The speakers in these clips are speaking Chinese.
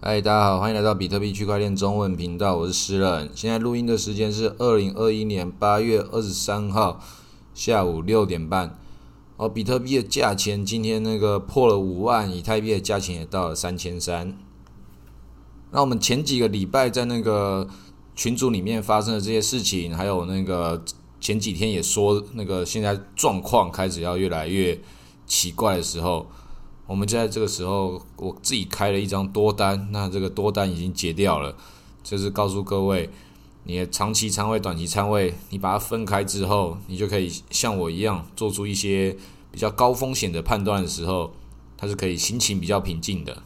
嗨，大家好，欢迎来到比特币区块链中文频道，我是诗人。现在录音的时间是二零二一年八月二十三号下午六点半。哦，比特币的价钱今天那个破了五万，以太币的价钱也到了三千三。那我们前几个礼拜在那个群组里面发生的这些事情，还有那个前几天也说那个现在状况开始要越来越奇怪的时候。我们在这个时候，我自己开了一张多单，那这个多单已经结掉了，就是告诉各位，你的长期仓位、短期仓位，你把它分开之后，你就可以像我一样做出一些比较高风险的判断的时候，它是可以心情比较平静的。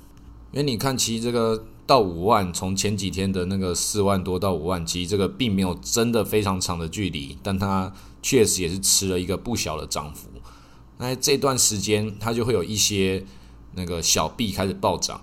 因为你看，其实这个到五万，从前几天的那个四万多到五万，其实这个并没有真的非常长的距离，但它确实也是吃了一个不小的涨幅。那这段时间，它就会有一些那个小币开始暴涨。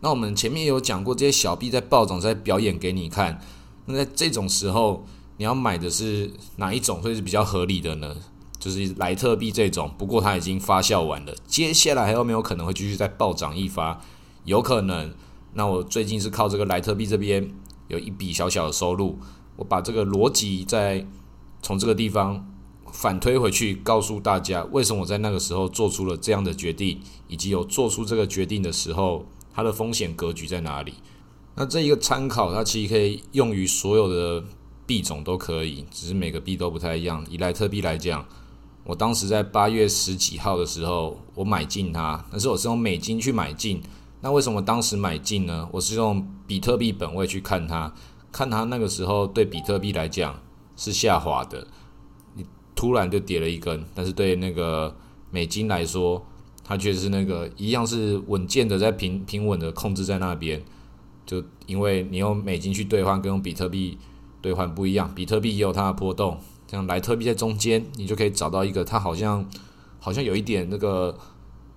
那我们前面有讲过，这些小币在暴涨，在表演给你看。那在这种时候，你要买的是哪一种会是比较合理的呢？就是莱特币这种，不过它已经发酵完了，接下来还有没有可能会继续再暴涨一发？有可能。那我最近是靠这个莱特币这边有一笔小小的收入，我把这个逻辑再从这个地方。反推回去，告诉大家为什么我在那个时候做出了这样的决定，以及有做出这个决定的时候，它的风险格局在哪里？那这一个参考，它其实可以用于所有的币种都可以，只是每个币都不太一样。以莱特币来讲，我当时在八月十几号的时候，我买进它，但是我是用美金去买进。那为什么当时买进呢？我是用比特币本位去看它，看它那个时候对比特币来讲是下滑的。突然就跌了一根，但是对那个美金来说，它却是那个一样是稳健的，在平平稳的控制在那边。就因为你用美金去兑换，跟用比特币兑换不一样，比特币也有它的波动。像莱特币在中间，你就可以找到一个它好像好像有一点那个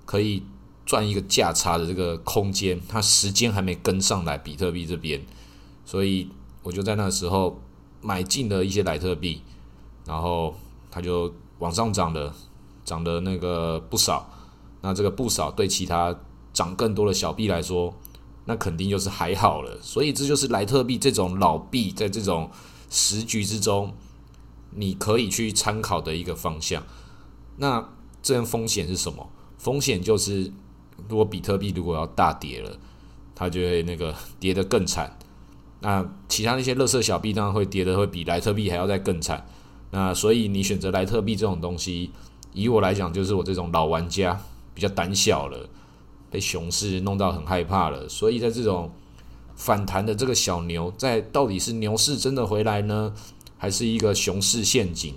可以赚一个价差的这个空间，它时间还没跟上来比特币这边，所以我就在那时候买进了一些莱特币，然后。它就往上涨的，涨的那个不少。那这个不少对其他涨更多的小币来说，那肯定就是还好了。所以这就是莱特币这种老币在这种时局之中，你可以去参考的一个方向。那这风险是什么？风险就是，如果比特币如果要大跌了，它就会那个 跌得更惨。那其他那些乐色小币当然会跌的会比莱特币还要再更惨。那所以你选择莱特币这种东西，以我来讲，就是我这种老玩家比较胆小了，被熊市弄到很害怕了。所以在这种反弹的这个小牛，在到底是牛市真的回来呢，还是一个熊市陷阱？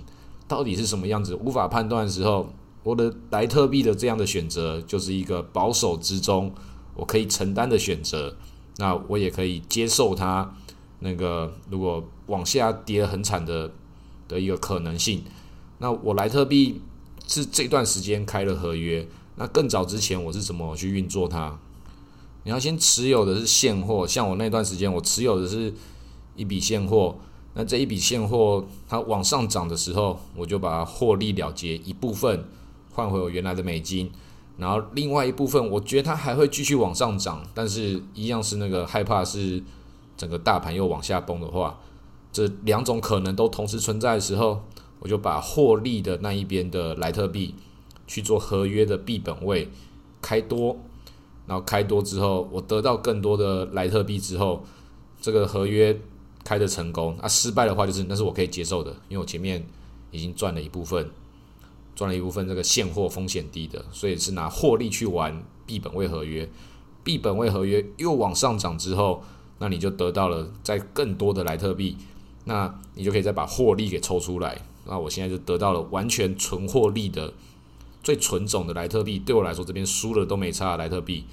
到底是什么样子，无法判断的时候，我的莱特币的这样的选择，就是一个保守之中我可以承担的选择。那我也可以接受它，那个如果往下跌很惨的。的一个可能性。那我莱特币是这段时间开了合约。那更早之前我是怎么去运作它？你要先持有的是现货，像我那段时间我持有的是一笔现货。那这一笔现货它往上涨的时候，我就把它获利了结一部分，换回我原来的美金。然后另外一部分，我觉得它还会继续往上涨，但是一样是那个害怕是整个大盘又往下崩的话。这两种可能都同时存在的时候，我就把获利的那一边的莱特币去做合约的币本位开多，然后开多之后，我得到更多的莱特币之后，这个合约开的成功，那失败的话就是那是我可以接受的，因为我前面已经赚了一部分，赚了一部分这个现货风险低的，所以是拿获利去玩币本位合约，币本位合约又往上涨之后，那你就得到了在更多的莱特币。那你就可以再把获利给抽出来。那我现在就得到了完全纯获利的最纯种的莱特币，对我来说这边输了都没差。莱特币，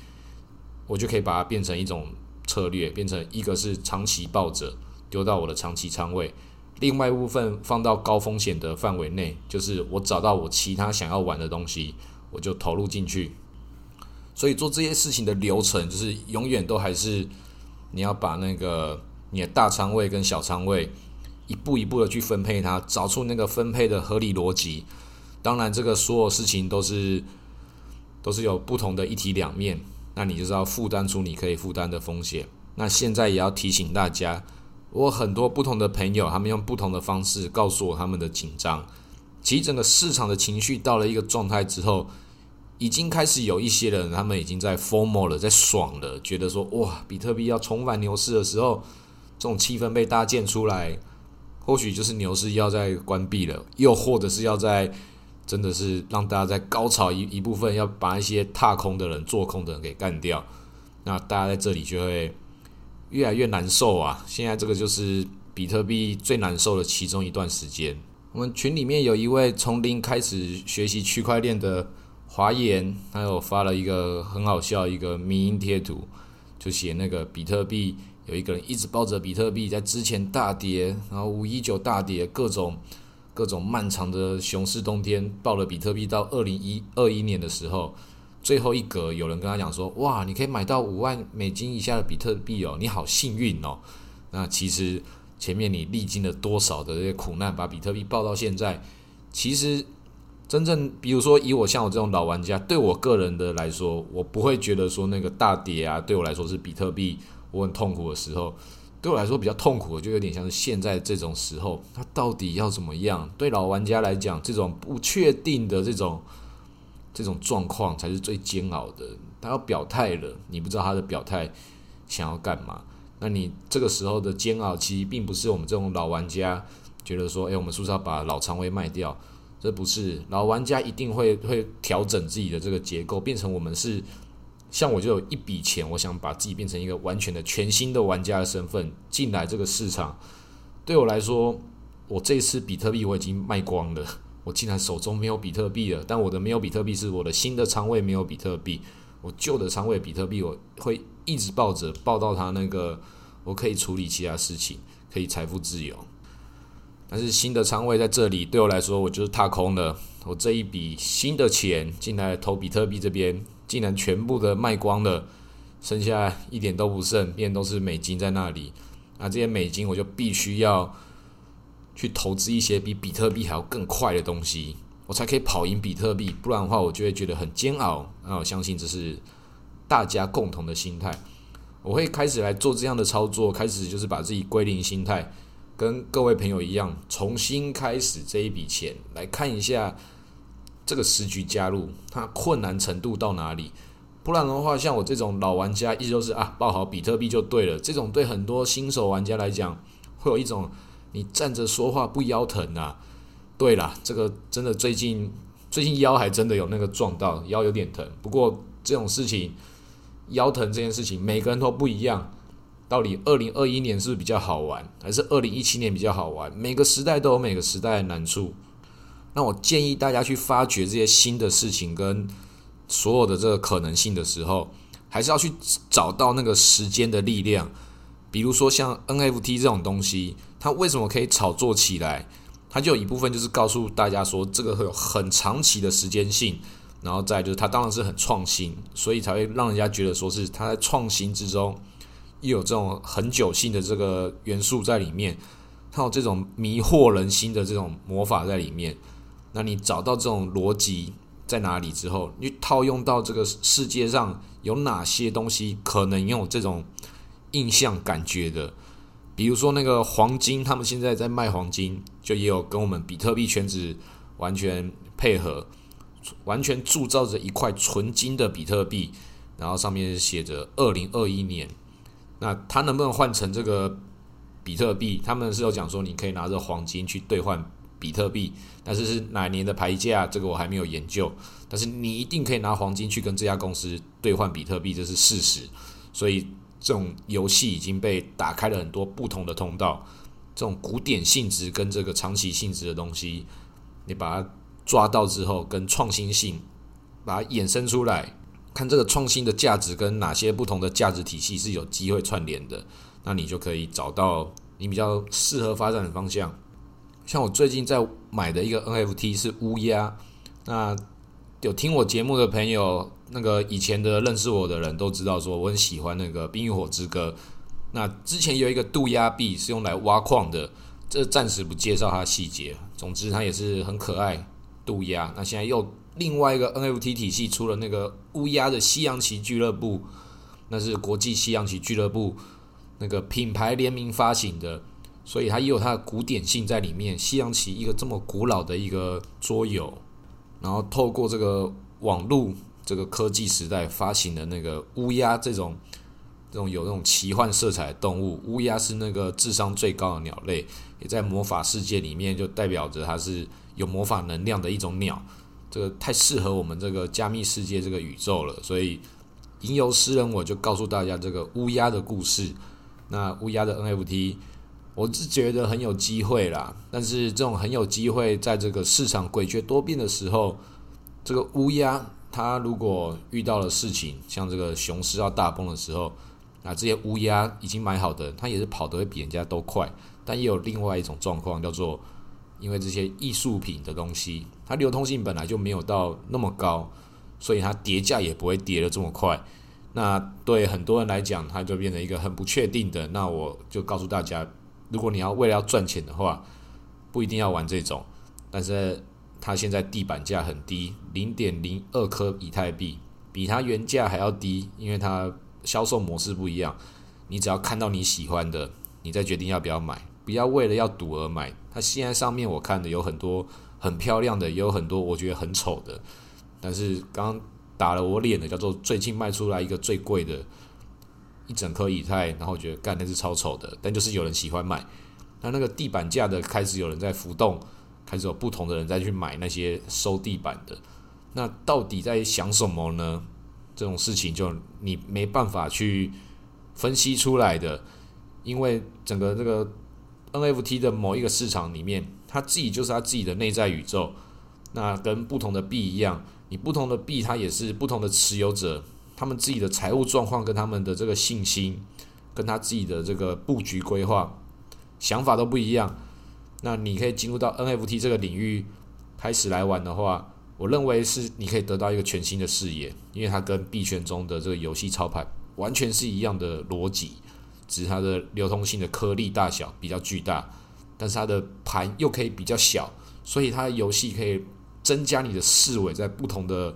我就可以把它变成一种策略，变成一个是长期抱着丢到我的长期仓位，另外一部分放到高风险的范围内，就是我找到我其他想要玩的东西，我就投入进去。所以做这些事情的流程，就是永远都还是你要把那个你的大仓位跟小仓位。一步一步的去分配它，找出那个分配的合理逻辑。当然，这个所有事情都是都是有不同的一体两面。那你就是要负担出你可以负担的风险。那现在也要提醒大家，我很多不同的朋友，他们用不同的方式告诉我他们的紧张。其实整个市场的情绪到了一个状态之后，已经开始有一些人，他们已经在 formal 了，在爽了，觉得说哇，比特币要重返牛市的时候，这种气氛被搭建出来，或许就是牛市要在关闭了，又或者是要在真的是让大家在高潮一一部分，要把一些踏空的人、做空的人给干掉，那大家在这里就会越来越难受啊！现在这个就是比特币最难受的其中一段时间。我们群里面有一位从零开始学习区块链的华言，他有发了一个很好笑一个迷音贴图，就写那个比特币有一个人一直抱着比特币，在之前大跌，然后五一九大跌，各种各种漫长的熊市冬天，抱了比特币到二零一二一年的时候，最后一格有人跟他讲说：“哇，你可以买到五万美金以下的比特币哦，你好幸运哦。”那其实。前面你历经了多少的这些苦难，把比特币抱到现在，其实真正，比如说以我像我这种老玩家，对我个人的来说，我不会觉得说那个大跌啊，对我来说是比特币我很痛苦的时候，对我来说比较痛苦的，就有点像是现在这种时候，它到底要怎么样？对老玩家来讲，这种不确定的这种这种状况才是最煎熬的。他要表态了，你不知道他的表态想要干嘛。那你这个时候的煎熬，其实并不是我们这种老玩家觉得说，诶，我们是不是要把老仓位卖掉？这不是老玩家一定会会调整自己的这个结构，变成我们是像我就有一笔钱，我想把自己变成一个完全的全新的玩家的身份进来这个市场。对我来说，我这次比特币我已经卖光了，我竟然手中没有比特币了。但我的没有比特币是我的新的仓位没有比特币，我旧的仓位比特币我会。一直抱着，抱到它那个，我可以处理其他事情，可以财富自由。但是新的仓位在这里，对我来说，我就是踏空了。我这一笔新的钱进来投比特币这边，竟然全部的卖光了，剩下一点都不剩，变都是美金在那里。那这些美金，我就必须要去投资一些比比特币还要更快的东西，我才可以跑赢比特币。不然的话，我就会觉得很煎熬。那我相信这是。大家共同的心态，我会开始来做这样的操作，开始就是把自己归零心态，跟各位朋友一样，重新开始这一笔钱，来看一下这个时局加入它困难程度到哪里。不然的话，像我这种老玩家，一直都是啊，抱好比特币就对了。这种对很多新手玩家来讲，会有一种你站着说话不腰疼啊。对啦，这个真的最近最近腰还真的有那个撞到，腰有点疼。不过这种事情。腰疼这件事情，每个人都不一样。到底二零二一年是不是比较好玩，还是二零一七年比较好玩？每个时代都有每个时代的难处。那我建议大家去发掘这些新的事情跟所有的这个可能性的时候，还是要去找到那个时间的力量。比如说像 NFT 这种东西，它为什么可以炒作起来？它就有一部分就是告诉大家说，这个会有很长期的时间性。然后再就是，它当然是很创新，所以才会让人家觉得说是它在创新之中又有这种很久性的这个元素在里面，它有这种迷惑人心的这种魔法在里面。那你找到这种逻辑在哪里之后，你套用到这个世界上有哪些东西可能有这种印象感觉的？比如说那个黄金，他们现在在卖黄金，就也有跟我们比特币圈子完全配合。完全铸造着一块纯金的比特币，然后上面写着二零二一年。那它能不能换成这个比特币？他们是有讲说你可以拿着黄金去兑换比特币，但是是哪年的牌价，这个我还没有研究。但是你一定可以拿黄金去跟这家公司兑换比特币，这是事实。所以这种游戏已经被打开了很多不同的通道。这种古典性质跟这个长期性质的东西，你把它。抓到之后，跟创新性把它衍生出来，看这个创新的价值跟哪些不同的价值体系是有机会串联的，那你就可以找到你比较适合发展的方向。像我最近在买的一个 NFT 是乌鸦，那有听我节目的朋友，那个以前的认识我的人都知道，说我很喜欢那个《冰与火之歌》。那之前有一个渡鸦币是用来挖矿的，这暂时不介绍它细节。总之，它也是很可爱。渡鸦，那现在又另外一个 NFT 体系出了那个乌鸦的西洋棋俱乐部，那是国际西洋棋俱乐部那个品牌联名发行的，所以它也有它的古典性在里面。西洋棋一个这么古老的一个桌游，然后透过这个网络这个科技时代发行的那个乌鸦这种。这种有那种奇幻色彩的动物，乌鸦是那个智商最高的鸟类，也在魔法世界里面就代表着它是有魔法能量的一种鸟。这个太适合我们这个加密世界这个宇宙了，所以吟游诗人我就告诉大家这个乌鸦的故事。那乌鸦的 NFT，我是觉得很有机会啦。但是这种很有机会，在这个市场诡谲多变的时候，这个乌鸦它如果遇到了事情，像这个熊市要大崩的时候，那这些乌鸦已经买好的，它也是跑得会比人家都快，但也有另外一种状况，叫做因为这些艺术品的东西，它流通性本来就没有到那么高，所以它跌价也不会跌得这么快。那对很多人来讲，它就变成一个很不确定的。那我就告诉大家，如果你要为了要赚钱的话，不一定要玩这种。但是它现在地板价很低，零点零二颗以太币，比它原价还要低，因为它。销售模式不一样，你只要看到你喜欢的，你再决定要不要买，不要为了要赌而买。它现在上面我看的有很多很漂亮的，也有很多我觉得很丑的。但是刚打了我脸的叫做最近卖出来一个最贵的，一整颗以太，然后我觉得干那是超丑的，但就是有人喜欢买。那那个地板价的开始有人在浮动，开始有不同的人再去买那些收地板的。那到底在想什么呢？这种事情就你没办法去分析出来的，因为整个这个 NFT 的某一个市场里面，它自己就是它自己的内在宇宙。那跟不同的币一样，你不同的币它也是不同的持有者，他们自己的财务状况跟他们的这个信心，跟他自己的这个布局规划想法都不一样。那你可以进入到 NFT 这个领域开始来玩的话。我认为是你可以得到一个全新的视野，因为它跟币圈中的这个游戏操盘完全是一样的逻辑，只是它的流通性的颗粒大小比较巨大，但是它的盘又可以比较小，所以它的游戏可以增加你的视维在不同的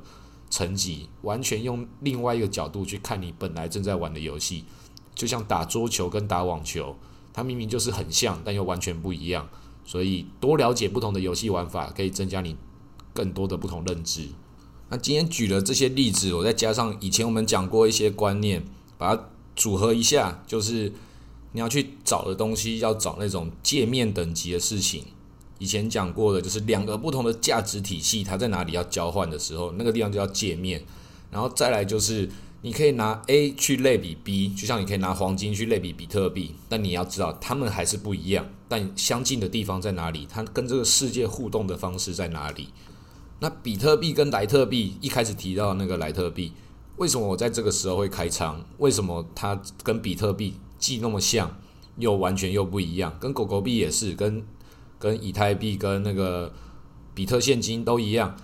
层级，完全用另外一个角度去看你本来正在玩的游戏，就像打桌球跟打网球，它明明就是很像，但又完全不一样，所以多了解不同的游戏玩法，可以增加你。更多的不同认知。那今天举了这些例子，我再加上以前我们讲过一些观念，把它组合一下，就是你要去找的东西，要找那种界面等级的事情。以前讲过的，就是两个不同的价值体系，它在哪里要交换的时候，那个地方就叫界面。然后再来就是，你可以拿 A 去类比 B，就像你可以拿黄金去类比比特币，但你要知道，它们还是不一样。但相近的地方在哪里？它跟这个世界互动的方式在哪里？那比特币跟莱特币一开始提到那个莱特币，为什么我在这个时候会开仓？为什么它跟比特币既那么像，又完全又不一样？跟狗狗币也是，跟跟以太币跟那个比特现金都一样，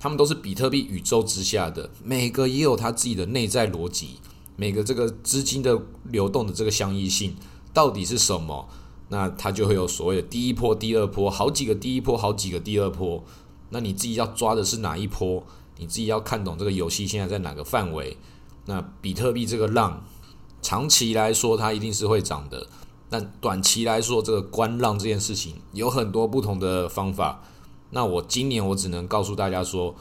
他们都是比特币宇宙之下的，每个也有它自己的内在逻辑，每个这个资金的流动的这个相异性到底是什么？那它就会有所谓的第一波、第二波，好几个第一波，好几个第二波。那你自己要抓的是哪一波？你自己要看懂这个游戏现在在哪个范围？那比特币这个浪，长期来说它一定是会涨的，但短期来说，这个观浪这件事情有很多不同的方法。那我今年我只能告诉大家说，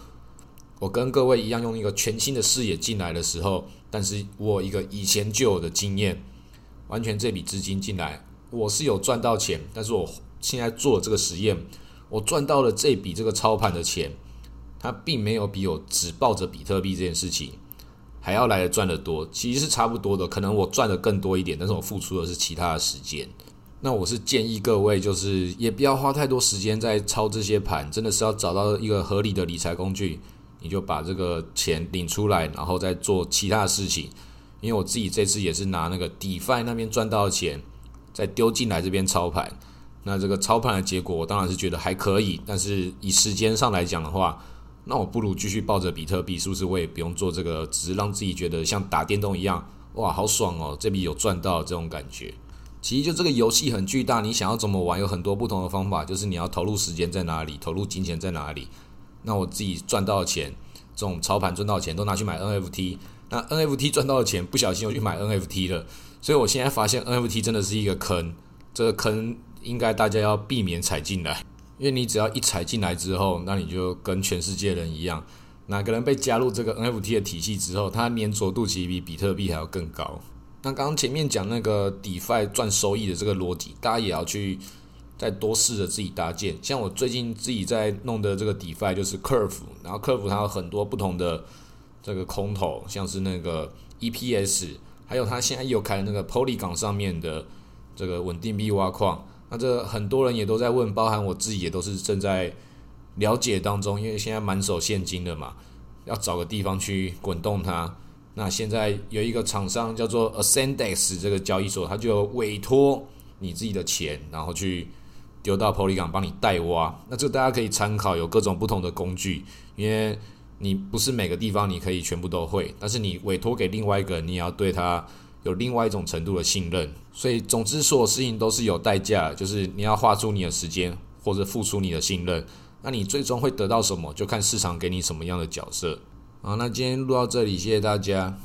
我跟各位一样用一个全新的视野进来的时候，但是我一个以前就有的经验，完全这笔资金进来，我是有赚到钱，但是我现在做这个实验。我赚到了这笔这个操盘的钱，它并没有比我只抱着比特币这件事情还要来的赚的多，其实是差不多的。可能我赚的更多一点，但是我付出的是其他的时间。那我是建议各位，就是也不要花太多时间在操这些盘，真的是要找到一个合理的理财工具，你就把这个钱领出来，然后再做其他的事情。因为我自己这次也是拿那个 DeFi 那边赚到的钱，再丢进来这边操盘。那这个操盘的结果，我当然是觉得还可以，但是以时间上来讲的话，那我不如继续抱着比特币，是不是？我也不用做这个，只是让自己觉得像打电动一样，哇，好爽哦！这笔有赚到这种感觉。其实就这个游戏很巨大，你想要怎么玩，有很多不同的方法，就是你要投入时间在哪里，投入金钱在哪里。那我自己赚到的钱，这种操盘赚到钱都拿去买 NFT，那 NFT 赚到的钱不小心又去买 NFT 了，所以我现在发现 NFT 真的是一个坑，这个坑应该大家要避免踩进来，因为你只要一踩进来之后，那你就跟全世界人一样，哪个人被加入这个 NFT 的体系之后，他粘着度其实比比特币还要更高。那刚刚前面讲那个 DeFi 赚收益的这个逻辑，大家也要去。再多试着自己搭建，像我最近自己在弄的这个 DeFi 就是 Curve，然后 Curve 它有很多不同的这个空投，像是那个 EPS，还有它现在又开那个 Poly 港上面的这个稳定币挖矿。那这很多人也都在问，包含我自己也都是正在了解当中，因为现在满手现金的嘛，要找个地方去滚动它。那现在有一个厂商叫做 Ascendex 这个交易所，它就委托你自己的钱，然后去。丢到 Polygon 帮你代挖，那这大家可以参考，有各种不同的工具，因为你不是每个地方你可以全部都会，但是你委托给另外一个，你也要对他有另外一种程度的信任。所以，总之所有事情都是有代价，就是你要花出你的时间或者付出你的信任，那你最终会得到什么，就看市场给你什么样的角色。好，那今天录到这里，谢谢大家。